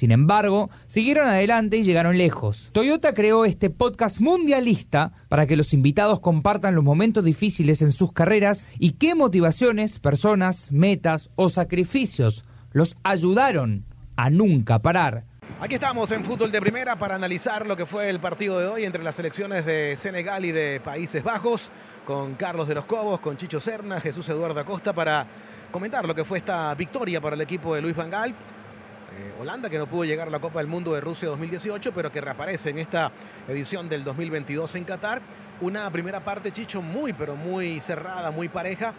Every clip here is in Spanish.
Sin embargo, siguieron adelante y llegaron lejos. Toyota creó este podcast mundialista para que los invitados compartan los momentos difíciles en sus carreras y qué motivaciones, personas, metas o sacrificios los ayudaron a nunca parar. Aquí estamos en Fútbol de Primera para analizar lo que fue el partido de hoy entre las selecciones de Senegal y de Países Bajos, con Carlos de los Cobos, con Chicho Serna, Jesús Eduardo Acosta, para comentar lo que fue esta victoria para el equipo de Luis Vangal. Eh, Holanda que no pudo llegar a la Copa del Mundo de Rusia 2018, pero que reaparece en esta edición del 2022 en Qatar. Una primera parte, Chicho, muy, pero muy cerrada, muy pareja.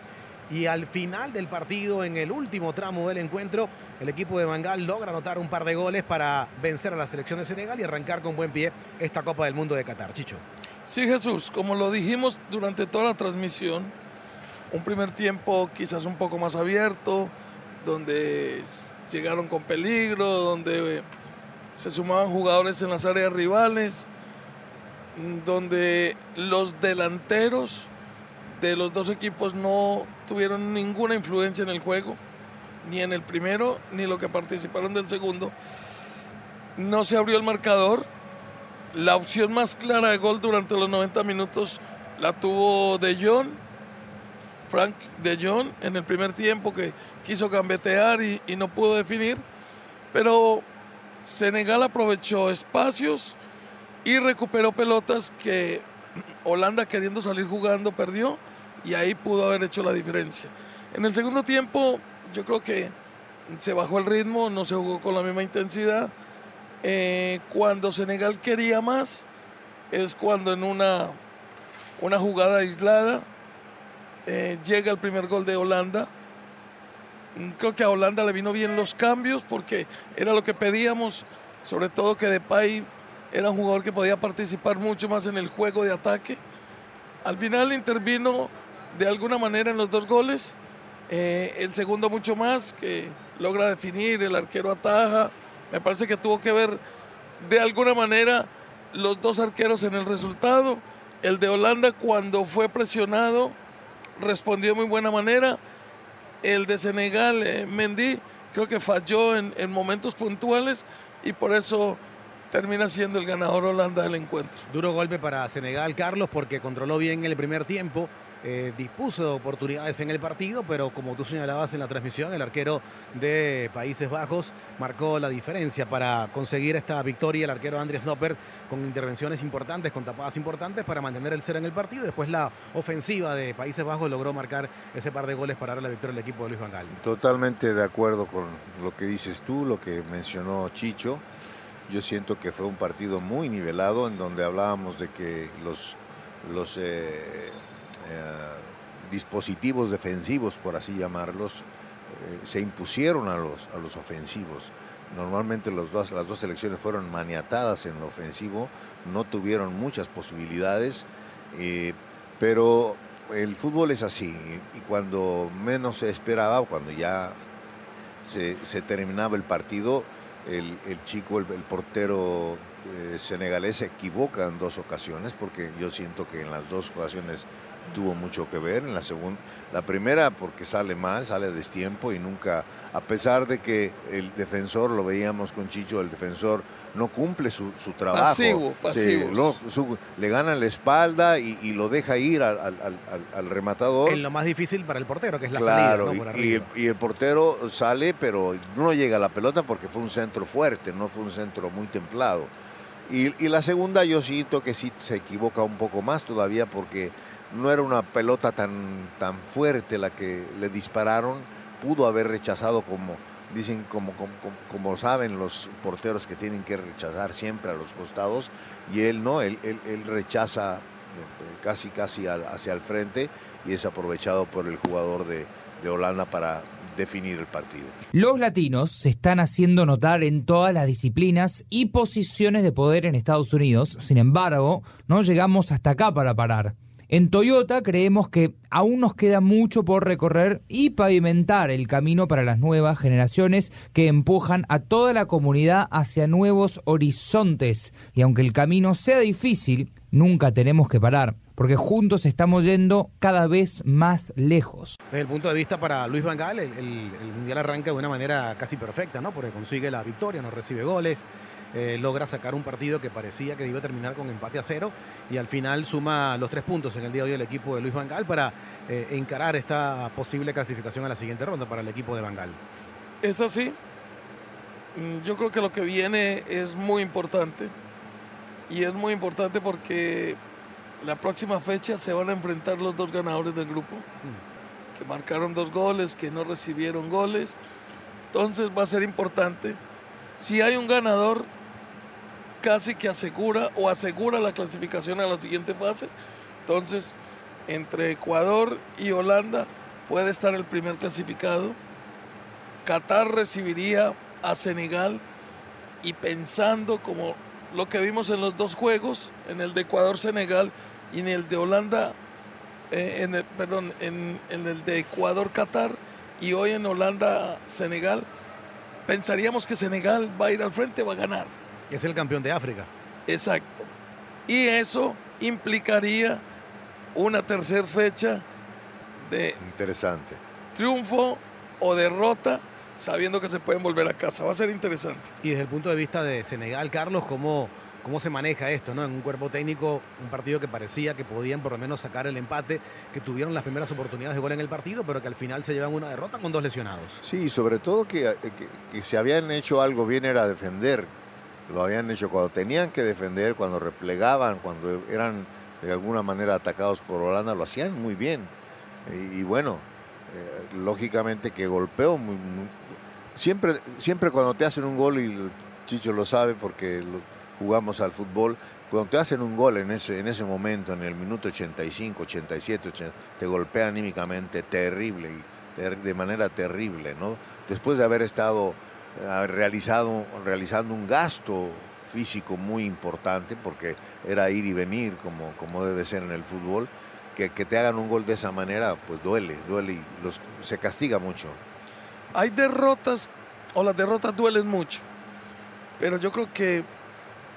Y al final del partido, en el último tramo del encuentro, el equipo de Bangal logra anotar un par de goles para vencer a la selección de Senegal y arrancar con buen pie esta Copa del Mundo de Qatar. Chicho. Sí, Jesús, como lo dijimos durante toda la transmisión, un primer tiempo quizás un poco más abierto, donde llegaron con peligro, donde se sumaban jugadores en las áreas rivales, donde los delanteros de los dos equipos no tuvieron ninguna influencia en el juego, ni en el primero, ni lo que participaron del segundo. No se abrió el marcador. La opción más clara de gol durante los 90 minutos la tuvo De Jong, Frank De Jong, en el primer tiempo que quiso gambetear y, no pudo definir. Pero Senegal aprovechó espacios y recuperó pelotas que Holanda queriendo salir jugando perdió y ahí pudo haber hecho la diferencia. En el segundo tiempo yo creo que se bajó el ritmo, no se jugó con la misma intensidad. Eh, cuando Senegal quería más es cuando en una, una jugada aislada eh, llega el primer gol de Holanda. Creo que a Holanda le vino bien los cambios porque era lo que pedíamos, sobre todo que Depay era un jugador que podía participar mucho más en el juego de ataque. Al final intervino de alguna manera en los dos goles. Eh, el segundo mucho más, que logra definir, el arquero ataja. Me parece que tuvo que ver de alguna manera los dos arqueros en el resultado. El de Holanda cuando fue presionado respondió de muy buena manera. El de Senegal, eh, Mendy, creo que falló en, en momentos puntuales y por eso termina siendo el ganador Holanda del encuentro. Duro golpe para Senegal, Carlos, porque controló bien el primer tiempo. Eh, dispuso de oportunidades en el partido, pero como tú señalabas en la transmisión, el arquero de Países Bajos marcó la diferencia para conseguir esta victoria. El arquero Andrés Nopper con intervenciones importantes, con tapadas importantes para mantener el cero en el partido. Después la ofensiva de Países Bajos logró marcar ese par de goles para dar la victoria al equipo de Luis Van Gaal. Totalmente de acuerdo con lo que dices tú, lo que mencionó Chicho. Yo siento que fue un partido muy nivelado en donde hablábamos de que los, los eh, dispositivos defensivos, por así llamarlos, eh, se impusieron a los, a los ofensivos. Normalmente dos, las dos selecciones fueron maniatadas en lo ofensivo, no tuvieron muchas posibilidades, eh, pero el fútbol es así y cuando menos se esperaba, cuando ya se, terminaba el partido, el, el chico, el, portero eh, senegalés se equivoca en dos ocasiones, porque yo siento que en las dos ocasiones tuvo mucho que ver. En la segunda, la primera porque sale mal, sale a destiempo y nunca, a pesar de que el defensor, lo veíamos con Chicho, el defensor no cumple su, su trabajo. Pasivo, pasivo. Se- lo- su- le gana la espalda y, y lo deja ir al, al- al- al- al rematador. En lo más difícil para el portero, que es la Claro, salida, ¿no? Por y- y el portero sale, pero no llega a la pelota porque fue un centro fuerte, no fue un centro muy templado. Y, y la segunda yo siento que sí se equivoca un poco más todavía porque no era una pelota tan, tan fuerte la que le dispararon, pudo haber rechazado como, dicen, como, como, saben los porteros que tienen que rechazar siempre a los costados, y él no, él, él- rechaza eh, casi casi al- hacia el frente y es aprovechado por el jugador de Holanda para definir el partido. Los latinos se están haciendo notar en todas las disciplinas y posiciones de poder en Estados Unidos, sin embargo, no llegamos hasta acá para parar. En Toyota creemos que aún nos queda mucho por recorrer y pavimentar el camino para las nuevas generaciones que empujan a toda la comunidad hacia nuevos horizontes. Y aunque el camino sea difícil, nunca tenemos que parar porque juntos estamos yendo cada vez más lejos. Desde el punto de vista para Luis Van Gaal, el, Mundial arranca de una manera casi perfecta, ¿no? Porque consigue la victoria, no recibe goles, eh, logra sacar un partido que parecía que iba a terminar con empate a cero y al final suma los tres puntos en el día de hoy el equipo de Luis Van Gaal para eh, encarar esta posible clasificación a la siguiente ronda para el equipo de Van Gaal. Es así. Mm, yo creo que lo que viene es muy importante y es muy importante porque la próxima fecha se van a enfrentar los dos ganadores del grupo, mm. que marcaron dos goles, que no recibieron goles. Entonces va a ser importante. Si hay un ganador, casi que asegura o asegura la clasificación a la siguiente fase. Entonces, entre Ecuador y Holanda puede estar el primer clasificado. Qatar recibiría a Senegal y pensando como lo que vimos en los dos juegos, en el de Ecuador-Senegal y en el de Holanda, eh, en el, perdón, en, el de Ecuador-Qatar y hoy en Holanda-Senegal, pensaríamos que Senegal va a ir al frente, va a ganar. Es el campeón de África. Exacto. Y eso implicaría una tercera fecha de interesante triunfo o derrota sabiendo que se pueden volver a casa. Va a ser interesante. Y desde el punto de vista de Senegal, Carlos, ¿cómo, cómo se maneja esto, ¿no? En un cuerpo técnico, un partido que parecía que podían por lo menos sacar el empate, que tuvieron las primeras oportunidades de gol en el partido, pero que al final se llevan una derrota con dos lesionados. Sí, sobre todo que, eh, que, si habían hecho algo bien era defender. Lo habían hecho cuando tenían que defender, cuando replegaban, cuando eran de alguna manera atacados por Holanda, lo hacían muy bien. Y, bueno, eh, lógicamente que golpeó muy, siempre, siempre cuando te hacen un gol, y Chicho lo sabe porque jugamos al fútbol, cuando te hacen un gol en ese, en ese momento, en el minuto 85, 87, te golpea anímicamente terrible, de manera terrible, ¿no? Después de haber estado eh, realizado, realizando un gasto físico muy importante, porque era ir y venir como, como debe ser en el fútbol, que, que te hagan un gol de esa manera, pues duele, duele y los, se castiga mucho. Hay derrotas, o las derrotas duelen mucho, pero yo creo que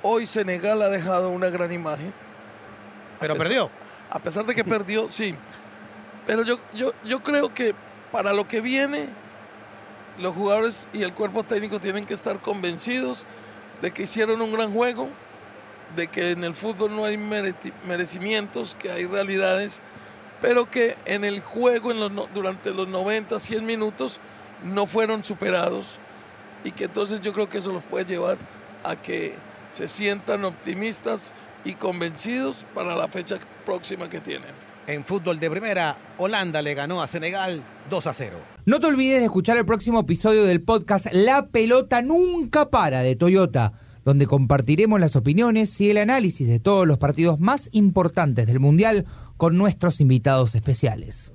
Hoy Senegal ha dejado una gran imagen. Pero perdió. A pesar de que perdió, sí. Pero yo, yo, yo creo que para lo que viene, los jugadores y el cuerpo técnico tienen que estar convencidos de que hicieron un gran juego, de que en el fútbol no hay merecimientos, que hay realidades, pero que en el juego en los, durante los 90, 100 minutos no fueron superados y que entonces yo creo que eso los puede llevar a que se sientan optimistas y convencidos para la fecha próxima que tienen. En fútbol de primera, Holanda le ganó a Senegal 2 a 0. No te olvides de escuchar el próximo episodio del podcast La pelota nunca para de Toyota, donde compartiremos las opiniones y el análisis de todos los partidos más importantes del Mundial con nuestros invitados especiales.